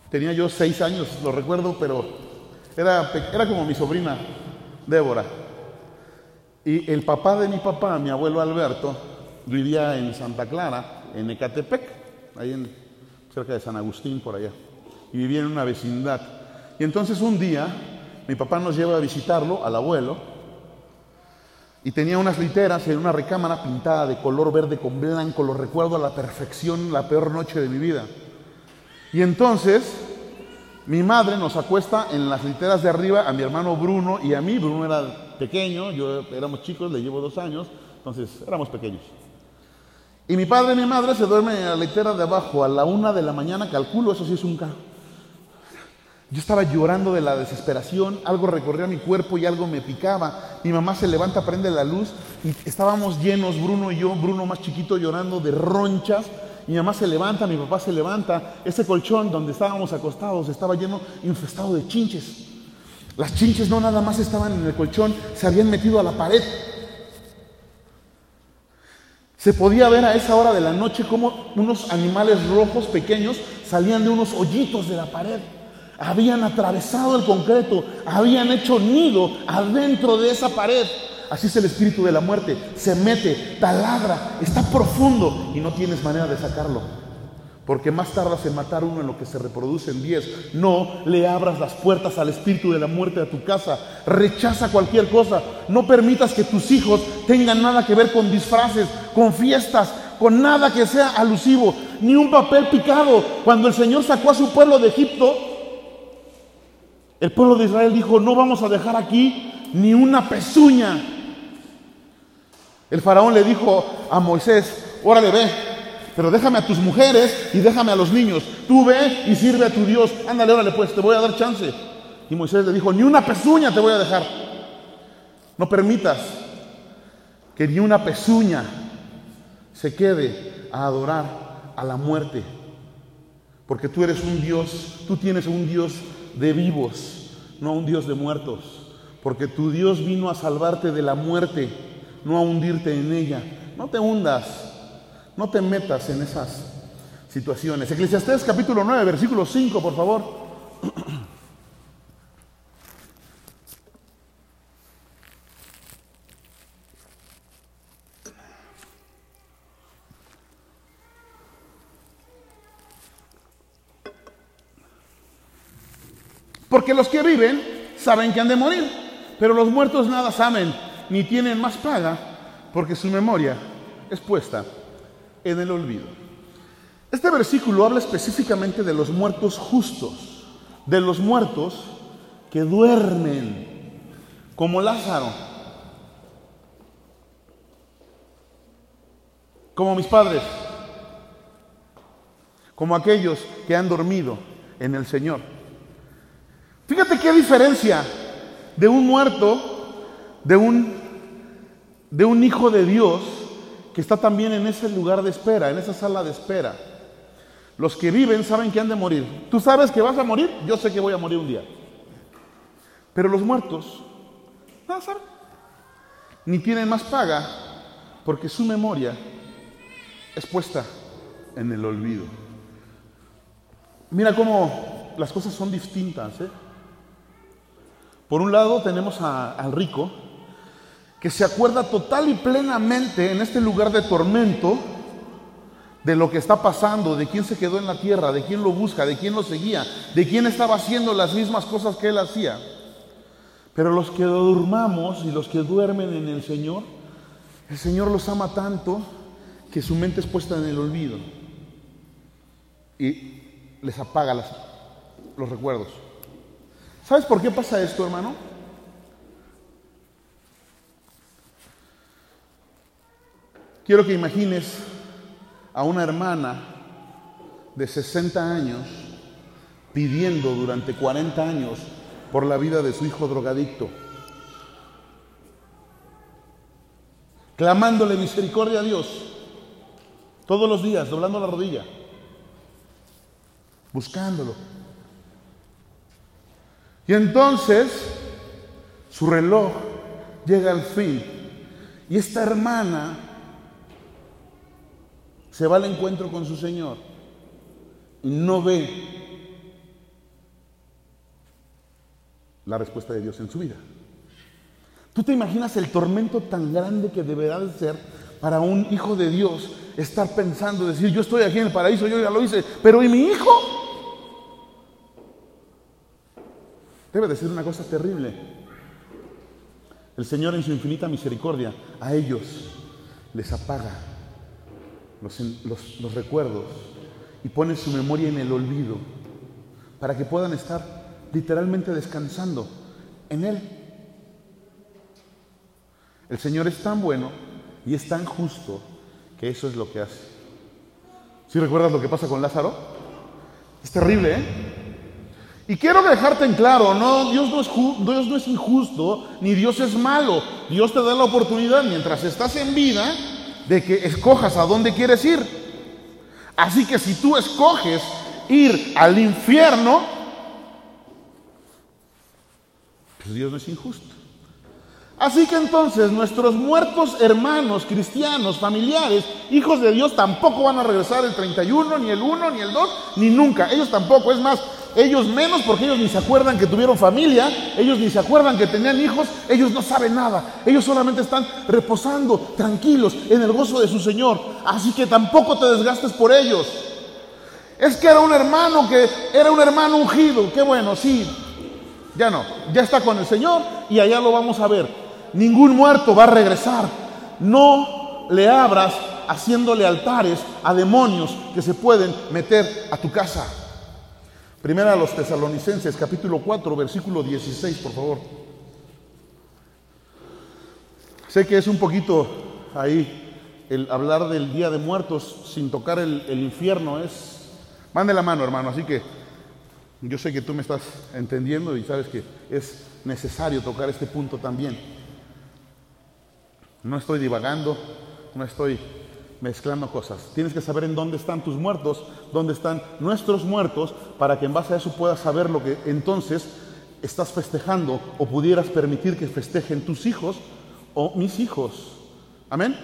Tenía yo seis años, lo recuerdo, pero era, era como mi sobrina, Débora. Y el papá de mi papá, mi abuelo Alberto, vivía en Santa Clara, en Ecatepec, ahí en, cerca de San Agustín, por allá. Y vivía en una vecindad. Y entonces un día, mi papá nos lleva a visitarlo, al abuelo, y tenía unas literas en una recámara pintada de color verde con blanco, lo recuerdo a la perfección, la peor noche de mi vida. Y entonces mi madre nos acuesta en las literas de arriba a mi hermano Bruno y a mí. Bruno era pequeño, yo éramos chicos, le llevo dos años, entonces éramos pequeños. Y mi padre y mi madre se duermen en la litera de abajo a la una de la mañana, calculo, eso sí es un carro. Yo estaba llorando de la desesperación, algo recorría mi cuerpo y algo me picaba. Mi mamá se levanta, prende la luz y estábamos llenos, Bruno y yo, Bruno más chiquito llorando de ronchas mi mamá se levanta, mi papá se levanta. Ese colchón donde estábamos acostados estaba lleno, infestado de chinches. Las chinches no nada más estaban en el colchón, se habían metido a la pared. Se podía ver a esa hora de la noche como unos animales rojos pequeños salían de unos hoyitos de la pared. Habían atravesado el concreto, habían hecho nido adentro de esa pared. Así es el espíritu de la muerte. Se mete, taladra, está profundo y no tienes manera de sacarlo. Porque más tardas en matar uno en lo que se reproduce en diez. No le abras las puertas al espíritu de la muerte a tu casa. Rechaza cualquier cosa. No permitas que tus hijos tengan nada que ver con disfraces, con fiestas, con nada que sea alusivo. Ni un papel picado. Cuando el Señor sacó a su pueblo de Egipto, el pueblo de Israel dijo, no vamos a dejar aquí ni una pezuña el faraón le dijo a Moisés, órale ve, pero déjame a tus mujeres y déjame a los niños. Tú ve y sirve a tu Dios. Ándale, órale pues, te voy a dar chance. Y Moisés le dijo, ni una pezuña te voy a dejar. No permitas que ni una pezuña se quede a adorar a la muerte. Porque tú eres un Dios, tú tienes un Dios de vivos, no un Dios de muertos. Porque tu Dios vino a salvarte de la muerte no a hundirte en ella. No te hundas, no te metas en esas situaciones. Eclesiastés capítulo 9, versículo 5, por favor. Porque los que viven saben que han de morir, pero los muertos nada saben ni tienen más paga porque su memoria es puesta en el olvido. Este versículo habla específicamente de los muertos justos, de los muertos que duermen, como Lázaro, como mis padres, como aquellos que han dormido en el Señor. Fíjate qué diferencia de un muerto de un, de un hijo de Dios que está también en ese lugar de espera, en esa sala de espera. Los que viven saben que han de morir. Tú sabes que vas a morir, yo sé que voy a morir un día. Pero los muertos, no saben. Ni tienen más paga porque su memoria es puesta en el olvido. Mira cómo las cosas son distintas. ¿eh? Por un lado tenemos al rico, que se acuerda total y plenamente en este lugar de tormento de lo que está pasando, de quién se quedó en la tierra, de quién lo busca, de quién lo seguía, de quién estaba haciendo las mismas cosas que él hacía. Pero los que durmamos y los que duermen en el Señor, el Señor los ama tanto que su mente es puesta en el olvido y les apaga los recuerdos. ¿Sabes por qué pasa esto, hermano? Quiero que imagines a una hermana de 60 años pidiendo durante 40 años por la vida de su hijo drogadicto, clamándole misericordia a Dios todos los días, doblando la rodilla. buscándolo. Y entonces su reloj llega al fin y esta hermana se va al encuentro con su Señor y no ve la respuesta de Dios en su vida. ¿Tú te imaginas el tormento tan grande que deberá de ser para un hijo de Dios estar pensando, decir, yo estoy aquí en el paraíso, yo ya lo hice, pero ¿y mi hijo? Debe de ser una cosa terrible. El Señor en su infinita misericordia a ellos les apaga los, los, recuerdos y pone su memoria en el olvido para que puedan estar literalmente descansando en Él. El Señor es tan bueno y es tan justo que eso es lo que hace. ¿Sí recuerdas lo que pasa con Lázaro? Es terrible, ¿eh? Y quiero dejarte en claro, no, Dios no, es Dios no es injusto, ni Dios es malo. Dios te da la oportunidad mientras estás en vida de que escojas a dónde quieres ir. Así que si tú escoges ir al infierno, pues Dios no es injusto. Así que entonces nuestros muertos hermanos, cristianos, familiares, hijos de Dios, tampoco van a regresar el 31, ni el 1, ni el 2, ni nunca. Ellos tampoco. Es más, ellos menos porque ellos ni se acuerdan que tuvieron familia, ellos ni se acuerdan que tenían hijos, ellos no saben nada. Ellos solamente están reposando, tranquilos, en el gozo de su Señor. Así que tampoco te desgastes por ellos. Es que era un hermano que era un hermano ungido. Qué bueno, sí. Ya no, ya está con el Señor y allá lo vamos a ver ningún muerto va a regresar. No le abras haciéndole altares a demonios que se pueden meter a tu casa. Primera a los tesalonicenses, capítulo 4, versículo 16, por favor. Sé que es un poquito ahí el hablar del Día de Muertos sin tocar el, el infierno. Es. Mande la mano, hermano. Así que yo sé que tú me estás entendiendo y sabes que es necesario tocar este punto también. No estoy divagando, no estoy mezclando cosas. Tienes que saber en dónde están tus muertos, dónde están nuestros muertos, para que en base a eso puedas saber lo que entonces estás festejando o pudieras permitir que festejen tus hijos o mis hijos. Amén.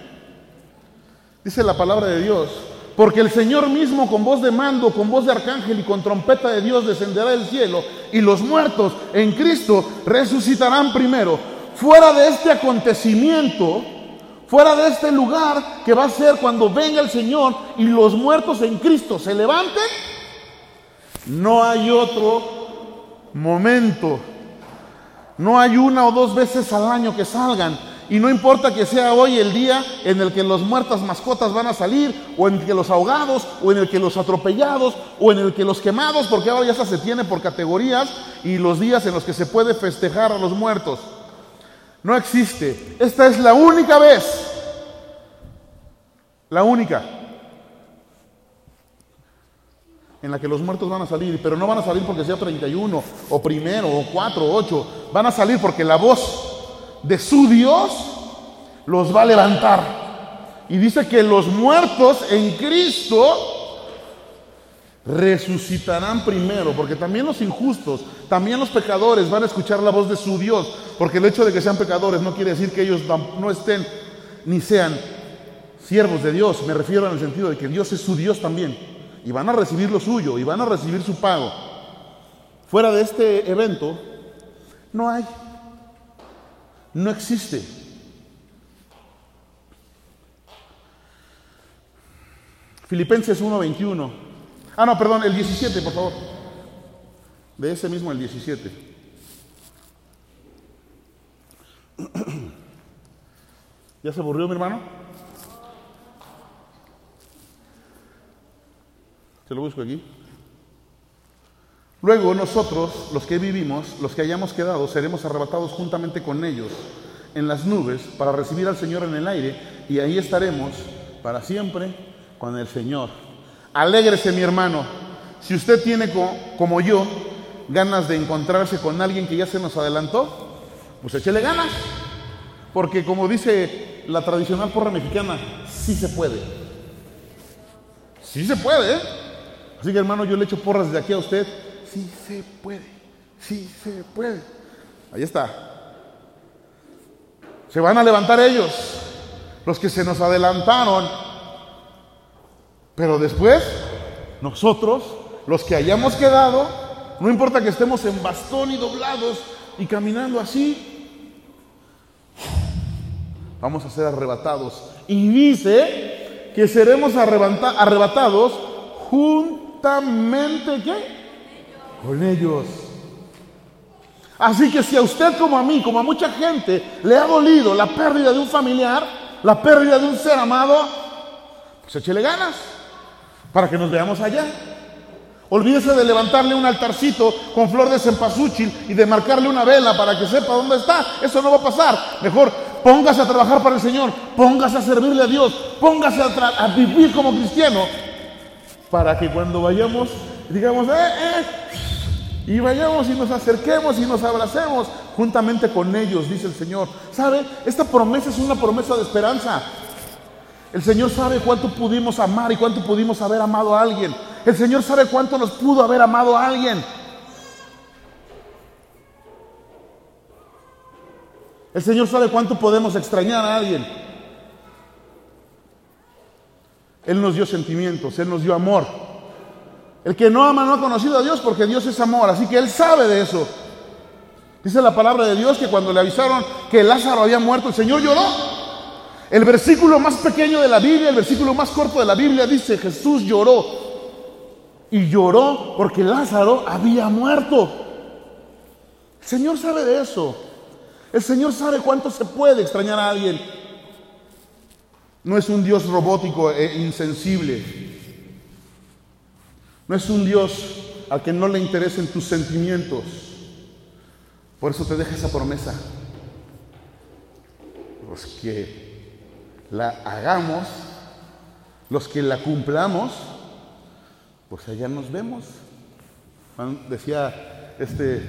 Dice la palabra de Dios, porque el Señor mismo con voz de mando, con voz de arcángel y con trompeta de Dios descenderá del cielo y los muertos en Cristo resucitarán primero fuera de este acontecimiento, fuera de este lugar que va a ser cuando venga el Señor y los muertos en Cristo se levanten, no hay otro momento. No hay una o dos veces al año que salgan. Y no importa que sea hoy el día en el que los muertas mascotas van a salir, o en el que los ahogados, o en el que los atropellados, o en el que los quemados, porque ahora ya se tiene por categorías y los días en los que se puede festejar a los muertos. No existe. Esta es la única vez. La única. En la que los muertos van a salir. Pero no van a salir porque sea 31 o primero o 4 o 8. Van a salir porque la voz de su Dios los va a levantar. Y dice que los muertos en Cristo resucitarán primero, porque también los injustos, también los pecadores van a escuchar la voz de su Dios, porque el hecho de que sean pecadores no quiere decir que ellos no estén ni sean siervos de Dios, me refiero en el sentido de que Dios es su Dios también, y van a recibir lo suyo, y van a recibir su pago. Fuera de este evento, no hay, no existe. Filipenses 1:21 Ah, no, perdón, el 17, por favor. De ese mismo, el 17. ¿Ya se aburrió mi hermano? Se lo busco aquí. Luego nosotros, los que vivimos, los que hayamos quedado, seremos arrebatados juntamente con ellos en las nubes para recibir al Señor en el aire y ahí estaremos para siempre con el Señor. Alégrese mi hermano. Si usted tiene como yo ganas de encontrarse con alguien que ya se nos adelantó, pues échele ganas. Porque como dice la tradicional porra mexicana, sí se puede. Sí se puede, ¿eh? Así que hermano, yo le echo porras de aquí a usted. Sí se puede, sí se puede. Ahí está. Se van a levantar ellos, los que se nos adelantaron. Pero después, nosotros, los que hayamos quedado, no importa que estemos en bastón y doblados y caminando así, vamos a ser arrebatados. Y dice que seremos arrebatados juntamente ¿qué? con ellos. Así que si a usted como a mí, como a mucha gente, le ha dolido la pérdida de un familiar, la pérdida de un ser amado, pues échele ganas para que nos veamos allá. Olvídese de levantarle un altarcito con flor de cempasúchil y de marcarle una vela para que sepa dónde está. Eso no va a pasar. Mejor póngase a trabajar para el Señor, póngase a servirle a Dios, póngase a, a vivir como cristiano para que cuando vayamos digamos, eh, eh, y vayamos y nos acerquemos y nos abracemos juntamente con ellos, dice el Señor. ¿Sabe? Esta promesa es una promesa de esperanza. El Señor sabe cuánto pudimos amar y cuánto pudimos haber amado a alguien. El Señor sabe cuánto nos pudo haber amado a alguien. El Señor sabe cuánto podemos extrañar a alguien. Él nos dio sentimientos, Él nos dio amor. El que no ama no ha conocido a Dios porque Dios es amor, así que Él sabe de eso. Dice la palabra de Dios que cuando le avisaron que Lázaro había muerto, el Señor lloró. El versículo más pequeño de la Biblia, el versículo más corto de la Biblia dice, Jesús lloró. Y lloró porque Lázaro había muerto. El Señor sabe de eso. El Señor sabe cuánto se puede extrañar a alguien. No es un Dios robótico e insensible. No es un Dios al que no le interesen tus sentimientos. Por eso te deja esa promesa. Los que la hagamos, los que la cumplamos, pues allá nos vemos. Decía este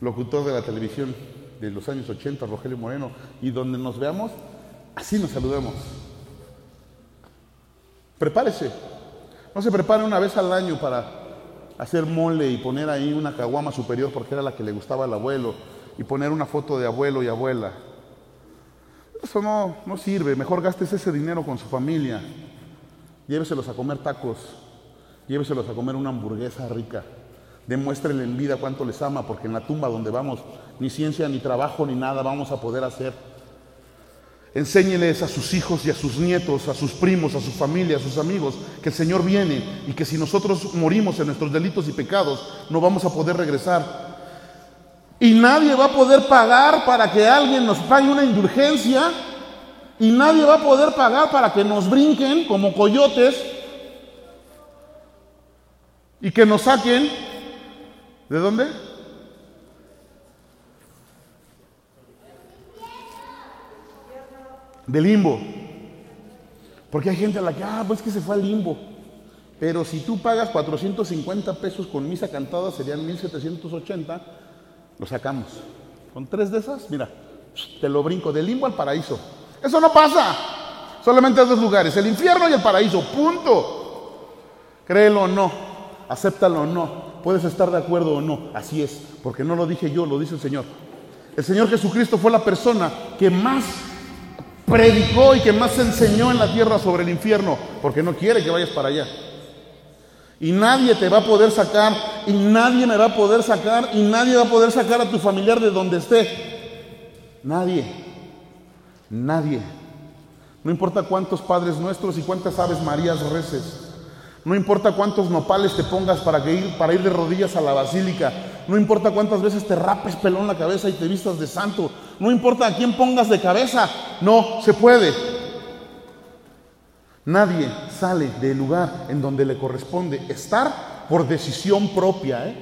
locutor de la televisión de los años 80, Rogelio Moreno, y donde nos veamos, así nos saludemos. Prepárese, no se prepare una vez al año para hacer mole y poner ahí una caguama superior porque era la que le gustaba al abuelo y poner una foto de abuelo y abuela. Eso no, no sirve. Mejor gastes ese dinero con su familia. Lléveselos a comer tacos. Lléveselos a comer una hamburguesa rica. Demuéstrenle en vida cuánto les ama, porque en la tumba donde vamos, ni ciencia, ni trabajo, ni nada vamos a poder hacer. Enséñeles a sus hijos y a sus nietos, a sus primos, a su familia, a sus amigos, que el Señor viene y que si nosotros morimos en nuestros delitos y pecados, no vamos a poder regresar. Y nadie va a poder pagar para que alguien nos pague una indulgencia. Y nadie va a poder pagar para que nos brinquen como coyotes y que nos saquen. ¿De dónde? de limbo. Porque hay gente a la que, ah, pues que se fue al limbo. Pero si tú pagas 450 pesos con misa cantada, serían 1780, lo sacamos. Con tres de esas, mira, te lo brinco, del limbo al paraíso. Eso no pasa. Solamente hay dos lugares, el infierno y el paraíso, punto. Créelo o no, acéptalo o no, puedes estar de acuerdo o no, así es, porque no lo dije yo, lo dice el Señor. El Señor Jesucristo fue la persona que más predicó y que más enseñó en la tierra sobre el infierno, porque no quiere que vayas para allá. Y nadie te va a poder sacar, y nadie me va a poder sacar, y nadie va a poder sacar a tu familiar de donde esté. Nadie, nadie. No importa cuántos padres nuestros y cuántas aves marías reces. No importa cuántos nopales te pongas para, ir, para ir de rodillas a la basílica. No importa cuántas veces te rapes pelón la cabeza y te vistas de santo. No importa a quién pongas de cabeza. No se puede. Nadie sale del lugar en donde le corresponde estar por decisión propia. ¿eh?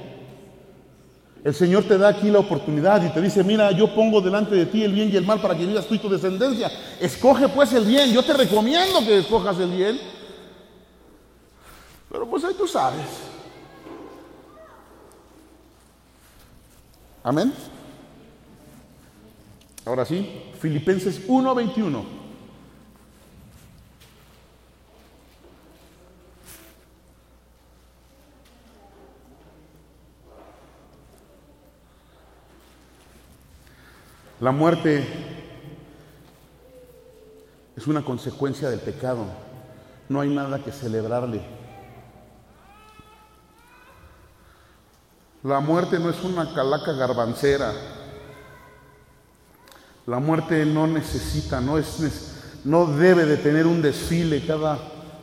El Señor te da aquí la oportunidad y te dice, mira, yo pongo delante de ti el bien y el mal para que vivas tú y tu descendencia. Escoge pues el bien. Yo te recomiendo que escojas el bien pero pues ahí tú sabes. Amén. Ahora sí, Filipenses 1:21. La muerte es una consecuencia del pecado. No hay nada que celebrarle. La muerte no es una calaca garbancera. La muerte no necesita, no, es, no debe de tener un desfile cada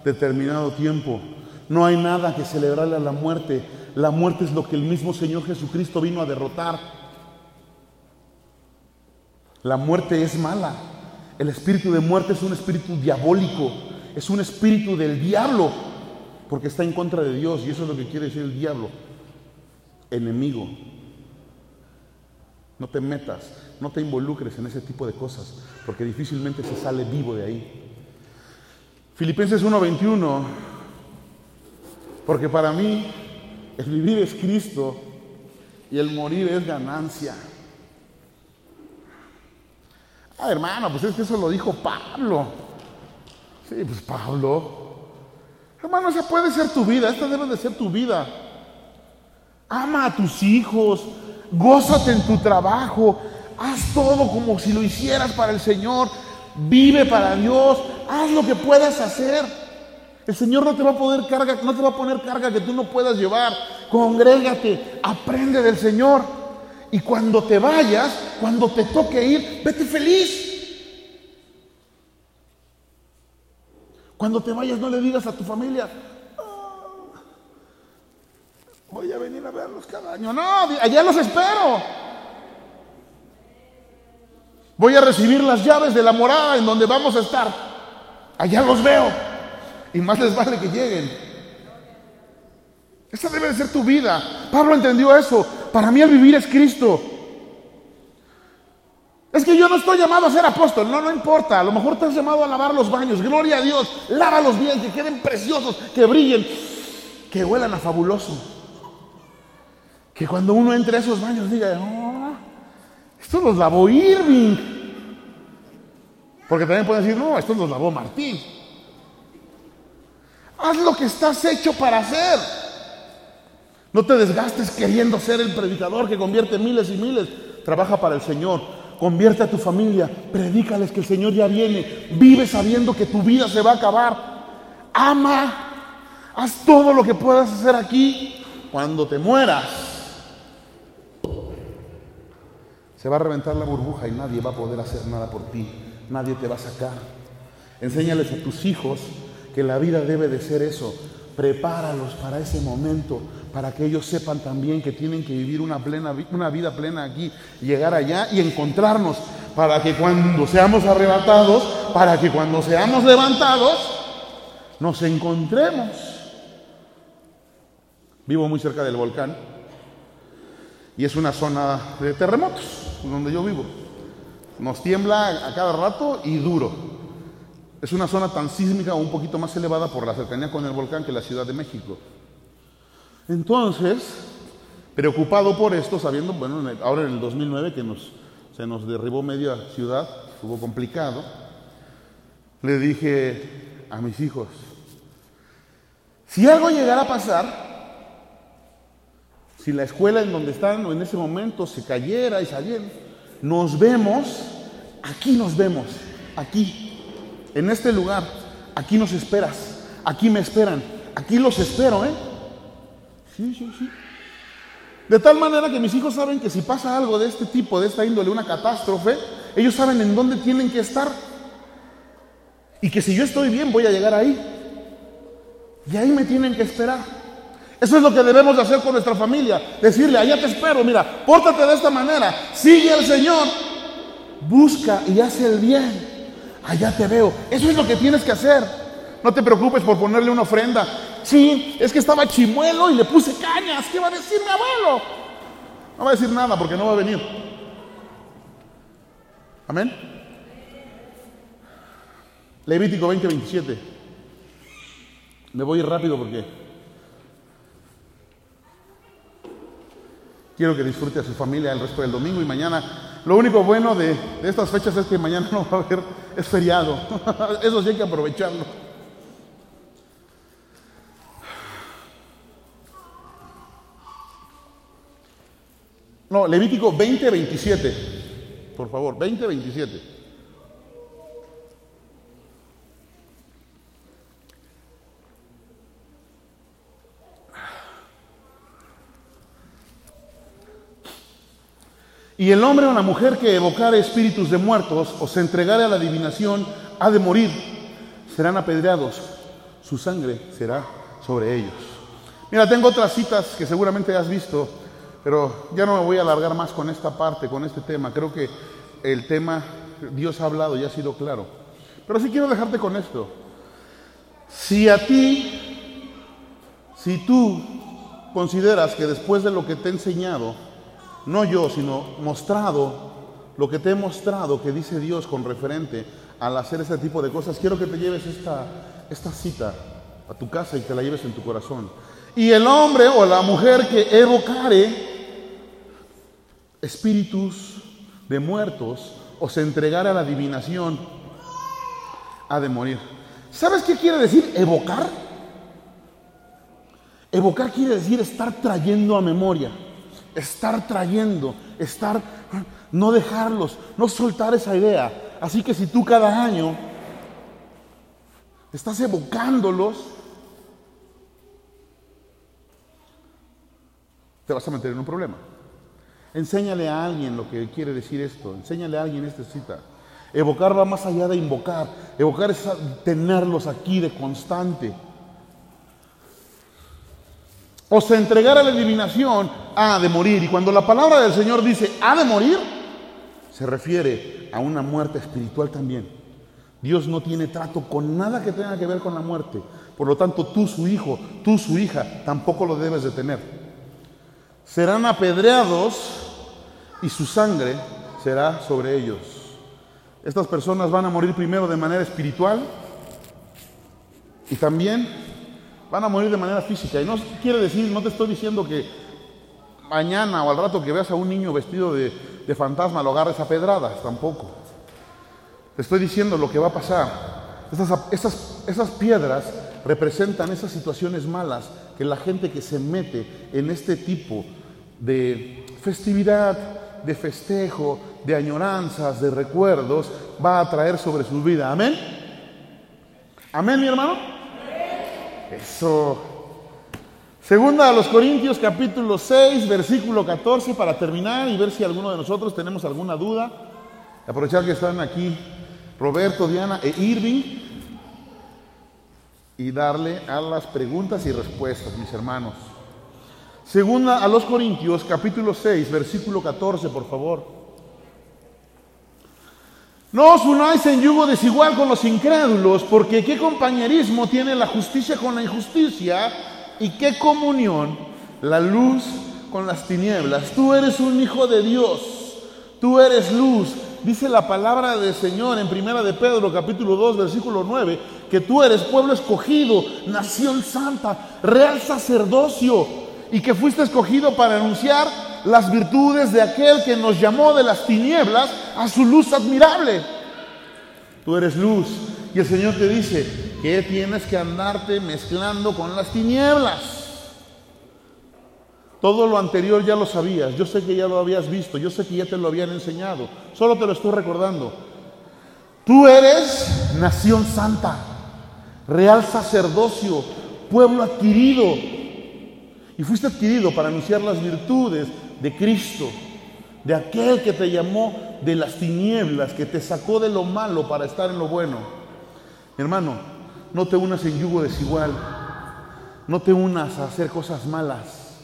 determinado tiempo. No hay nada que celebrarle a la muerte. La muerte es lo que el mismo Señor Jesucristo vino a derrotar. La muerte es mala. El espíritu de muerte es un espíritu diabólico. Es un espíritu del diablo. Porque está en contra de Dios. Y eso es lo que quiere decir el diablo. Enemigo. No te metas. No te involucres en ese tipo de cosas. Porque difícilmente se sale vivo de ahí. Filipenses 1:21. Porque para mí el vivir es Cristo y el morir es ganancia. Ah, hermano, pues es que eso lo dijo Pablo. Sí, pues Pablo. Hermano, esa puede ser tu vida, esta debe de ser tu vida. Ama a tus hijos, gózate en tu trabajo, haz todo como si lo hicieras para el Señor, vive para Dios, haz lo que puedas hacer. El Señor no te va a poder carga, no te va a poner carga que tú no puedas llevar. Congrégate, aprende del Señor. Y cuando te vayas, cuando te toque ir, vete feliz. Cuando te vayas, no le digas a tu familia, "Ah, voy a venir a verlos cada año. No, allá los espero. Voy a recibir las llaves de la morada en donde vamos a estar. Allá los veo. Y más les vale que lleguen. Esa debe de ser tu vida. Pablo entendió eso. Para mí el vivir es Cristo. Es que yo no estoy llamado a ser apóstol. No, no importa. A lo mejor te has llamado a lavar los baños. Gloria a Dios. Lávalos bien, que queden preciosos, que brillen, que huelan a fabuloso. Que cuando uno entre a esos baños diga, no, esto los lavó Irving. Porque también pueden decir, no, esto los lavó Martín. Haz lo que estás hecho para hacer. No te desgastes queriendo ser el predicador que convierte miles y miles. Trabaja para el Señor. Convierte a tu familia. Predícales que el Señor ya viene. Vive sabiendo que tu vida se va a acabar. Ama. Haz todo lo que puedas hacer aquí. Cuando te mueras, se va a reventar la burbuja y nadie va a poder hacer nada por ti. Nadie te va a sacar. Enséñales a tus hijos que la vida debe de ser eso. Prepáralos para ese momento, para que ellos sepan también que tienen que vivir una, plena, una vida plena aquí, llegar allá y encontrarnos, para que cuando seamos arrebatados, para que cuando seamos levantados, nos encontremos. Vivo muy cerca del volcán y es una zona de terremotos, donde yo vivo. Nos tiembla a cada rato y duro. Es una zona tan sísmica o un poquito más elevada por la cercanía con el volcán que la Ciudad de México. Entonces, preocupado por esto, sabiendo, bueno, ahora en el 2009 que nos, se nos derribó media ciudad, estuvo complicado, le dije a mis hijos, si algo llegara a pasar, si la escuela en donde están o en ese momento se cayera y saliera, nos vemos, aquí nos vemos, aquí, en este lugar, aquí nos esperas, aquí me esperan, aquí los espero, ¿eh? De tal manera que mis hijos saben que si pasa algo de este tipo, de esta índole, una catástrofe, ellos saben en dónde tienen que estar. Y que si yo estoy bien, voy a llegar ahí. Y ahí me tienen que esperar. Eso es lo que debemos de hacer con nuestra familia. Decirle, allá te espero, mira, pórtate de esta manera. Sigue al Señor. Busca y hace el bien. Allá te veo. Eso es lo que tienes que hacer. No te preocupes por ponerle una ofrenda. Sí, es que estaba chimuelo y le puse cañas. ¿Qué va a decir mi abuelo? No va a decir nada porque no va a venir. Amén. Levítico 20, 27. Me voy rápido porque quiero que disfrute a su familia el resto del domingo y mañana. Lo único bueno de, de estas fechas es que mañana no va a haber, es feriado. Eso sí hay que aprovecharlo. No, Levítico 20, 27. por favor. 20, 27. Y el hombre o la mujer que evocare espíritus de muertos o se entregare a la adivinación ha de morir. Serán apedreados. Su sangre será sobre ellos. Mira, tengo otras citas que seguramente has visto, pero ya no me voy a alargar más con esta parte, con este tema. Creo que el tema Dios ha hablado y ha sido claro. Pero sí quiero dejarte con esto. Si a ti, si tú consideras que después de lo que te he enseñado, no yo, sino mostrado, lo que te he mostrado que dice Dios con referente al hacer este tipo de cosas, quiero que te lleves esta, esta cita a tu casa y te la lleves en tu corazón. Y el hombre o la mujer que evocare espíritus de muertos o se entregara a la adivinación, ha de morir. ¿Sabes qué quiere decir evocar? Evocar quiere decir estar trayendo a memoria estar trayendo, estar, no dejarlos, no soltar esa idea. Así que si tú cada año estás evocándolos, te vas a meter en un problema. Enséñale a alguien lo que quiere decir esto, enséñale a alguien esta cita. Evocar va más allá de invocar, evocar es tenerlos aquí de constante o se entregara a la adivinación, ha de morir. Y cuando la palabra del Señor dice, ha de morir, se refiere a una muerte espiritual también. Dios no tiene trato con nada que tenga que ver con la muerte. Por lo tanto, tú su hijo, tú su hija, tampoco lo debes de tener. Serán apedreados y su sangre será sobre ellos. Estas personas van a morir primero de manera espiritual y también van a morir de manera física. Y no quiere decir, no te estoy diciendo que mañana o al rato que veas a un niño vestido de, fantasma lo agarres a pedradas, tampoco. Te estoy diciendo lo que va a pasar. Esas, esas piedras representan esas situaciones malas que la gente que se mete en este tipo de festividad, de festejo, de añoranzas, de recuerdos, va a traer sobre su vida. Amén. Amén, mi hermano. Eso. Segunda a los Corintios capítulo 6, versículo 14, para terminar y ver si alguno de nosotros tenemos alguna duda. Aprovechar que están aquí Roberto, Diana e Irving y darle a las preguntas y respuestas, mis hermanos. Segunda a los Corintios capítulo 6, versículo 14, por favor. No os unáis en yugo desigual con los incrédulos, porque qué compañerismo tiene la justicia con la injusticia y qué comunión la luz con las tinieblas. Tú eres un hijo de Dios, tú eres luz. Dice la palabra del Señor en Primera de Pedro, capítulo 2, versículo 9, que tú eres pueblo escogido, nación santa, real sacerdocio, y que fuiste escogido para anunciar las virtudes de aquel que nos llamó de las tinieblas a su luz admirable. Tú eres luz. Y el Señor te dice que tienes que andarte mezclando con las tinieblas. Todo lo anterior ya lo sabías, yo sé que ya lo habías visto, yo sé que ya te lo habían enseñado, solo te lo estoy recordando. Tú eres nación santa, real sacerdocio, pueblo adquirido. Y fuiste adquirido para anunciar las virtudes de Cristo, de aquel que te llamó de las tinieblas, que te sacó de lo malo para estar en lo bueno. hermano, no te unas en yugo desigual, no te unas a hacer cosas malas.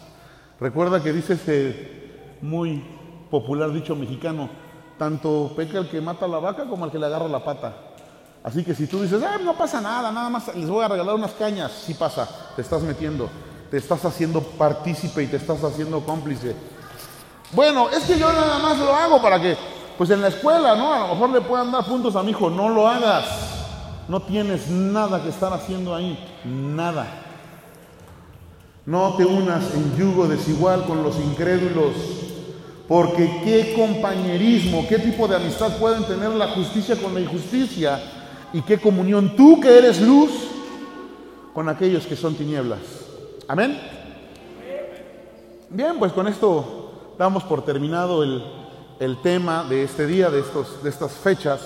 Recuerda que dice ese muy popular dicho mexicano, tanto peca el que mata a la vaca como el que le agarra la pata. Así que si tú dices, ah, no pasa nada, nada más les voy a regalar unas cañas, sí pasa, te estás metiendo, te estás haciendo partícipe y te estás haciendo cómplice bueno, es que yo nada más lo hago para que, pues en la escuela, ¿no? A lo mejor le puedan dar puntos a mi hijo. No lo hagas. No tienes nada que estar haciendo ahí. Nada. No te unas en yugo desigual con los incrédulos. Porque qué compañerismo, qué tipo de amistad pueden tener la justicia con la injusticia. Y qué comunión tú que eres luz con aquellos que son tinieblas. Amén. Bien, pues con esto damos por terminado el el tema de este día, de, estos, de estas fechas,